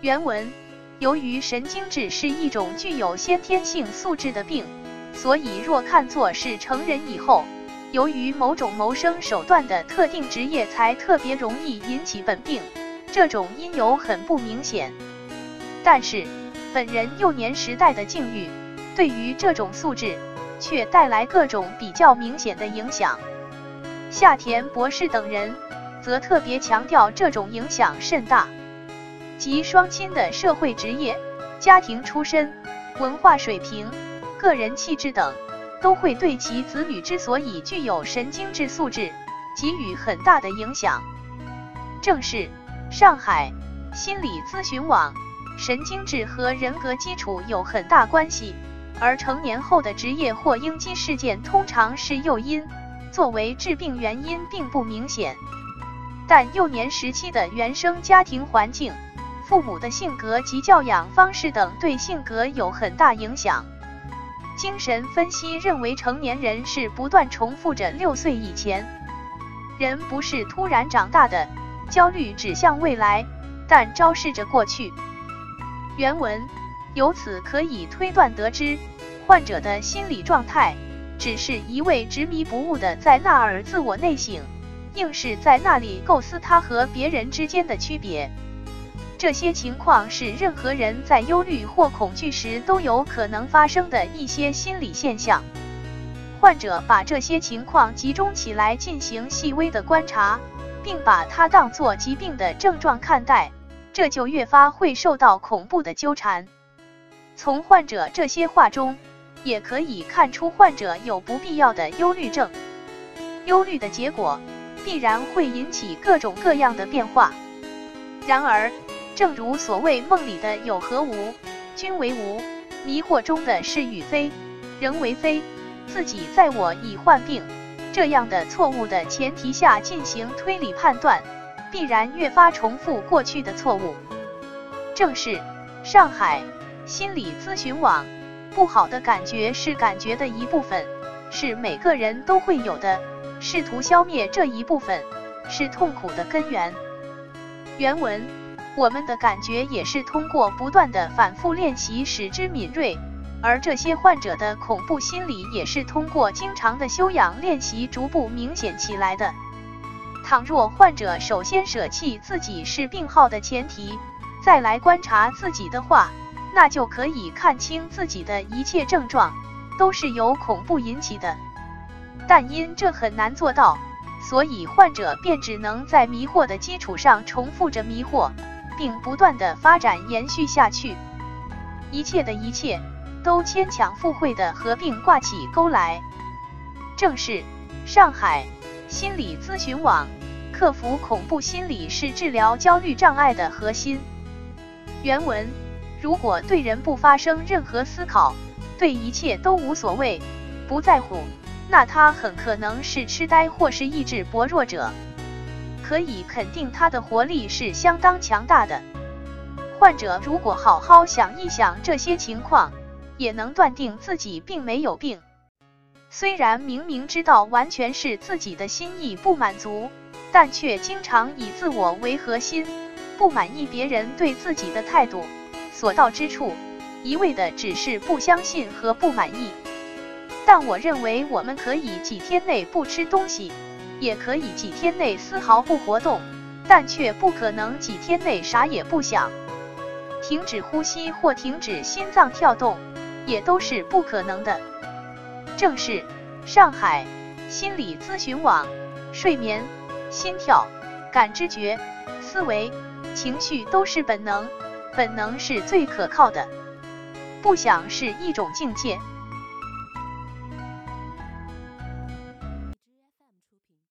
原文：由于神经质是一种具有先天性素质的病，所以若看作是成人以后，由于某种谋生手段的特定职业才特别容易引起本病，这种因由很不明显。但是，本人幼年时代的境遇，对于这种素质，却带来各种比较明显的影响。夏田博士等人则特别强调这种影响甚大，及双亲的社会职业、家庭出身、文化水平、个人气质等，都会对其子女之所以具有神经质素质给予很大的影响。正是上海心理咨询网。神经质和人格基础有很大关系，而成年后的职业或应激事件通常是诱因，作为致病原因并不明显。但幼年时期的原生家庭环境、父母的性格及教养方式等对性格有很大影响。精神分析认为，成年人是不断重复着六岁以前，人不是突然长大的，焦虑指向未来，但昭示着过去。原文，由此可以推断得知，患者的心理状态只是一味执迷不悟的在那儿自我内省，硬是在那里构思他和别人之间的区别。这些情况是任何人在忧虑或恐惧时都有可能发生的一些心理现象。患者把这些情况集中起来进行细微的观察，并把它当作疾病的症状看待。这就越发会受到恐怖的纠缠。从患者这些话中，也可以看出患者有不必要的忧虑症。忧虑的结果，必然会引起各种各样的变化。然而，正如所谓梦里的有和无，均为无，迷惑中的是与非，人为非，自己在我已患病，这样的错误的前提下进行推理判断。必然越发重复过去的错误。正是上海心理咨询网，不好的感觉是感觉的一部分，是每个人都会有的。试图消灭这一部分，是痛苦的根源。原文：我们的感觉也是通过不断的反复练习使之敏锐，而这些患者的恐怖心理也是通过经常的修养练习逐步明显起来的。倘若患者首先舍弃自己是病号的前提，再来观察自己的话，那就可以看清自己的一切症状都是由恐怖引起的。但因这很难做到，所以患者便只能在迷惑的基础上重复着迷惑，并不断的发展延续下去。一切的一切都牵强附会的合并挂起钩来。正是上海心理咨询网。克服恐怖心理是治疗焦虑障碍的核心。原文：如果对人不发生任何思考，对一切都无所谓、不在乎，那他很可能是痴呆或是意志薄弱者。可以肯定，他的活力是相当强大的。患者如果好好想一想这些情况，也能断定自己并没有病。虽然明明知道完全是自己的心意不满足。但却经常以自我为核心，不满意别人对自己的态度，所到之处，一味的只是不相信和不满意。但我认为，我们可以几天内不吃东西，也可以几天内丝毫不活动，但却不可能几天内啥也不想，停止呼吸或停止心脏跳动，也都是不可能的。正是上海心理咨询网，睡眠。心跳、感知觉、思维、情绪都是本能，本能是最可靠的。不想是一种境界。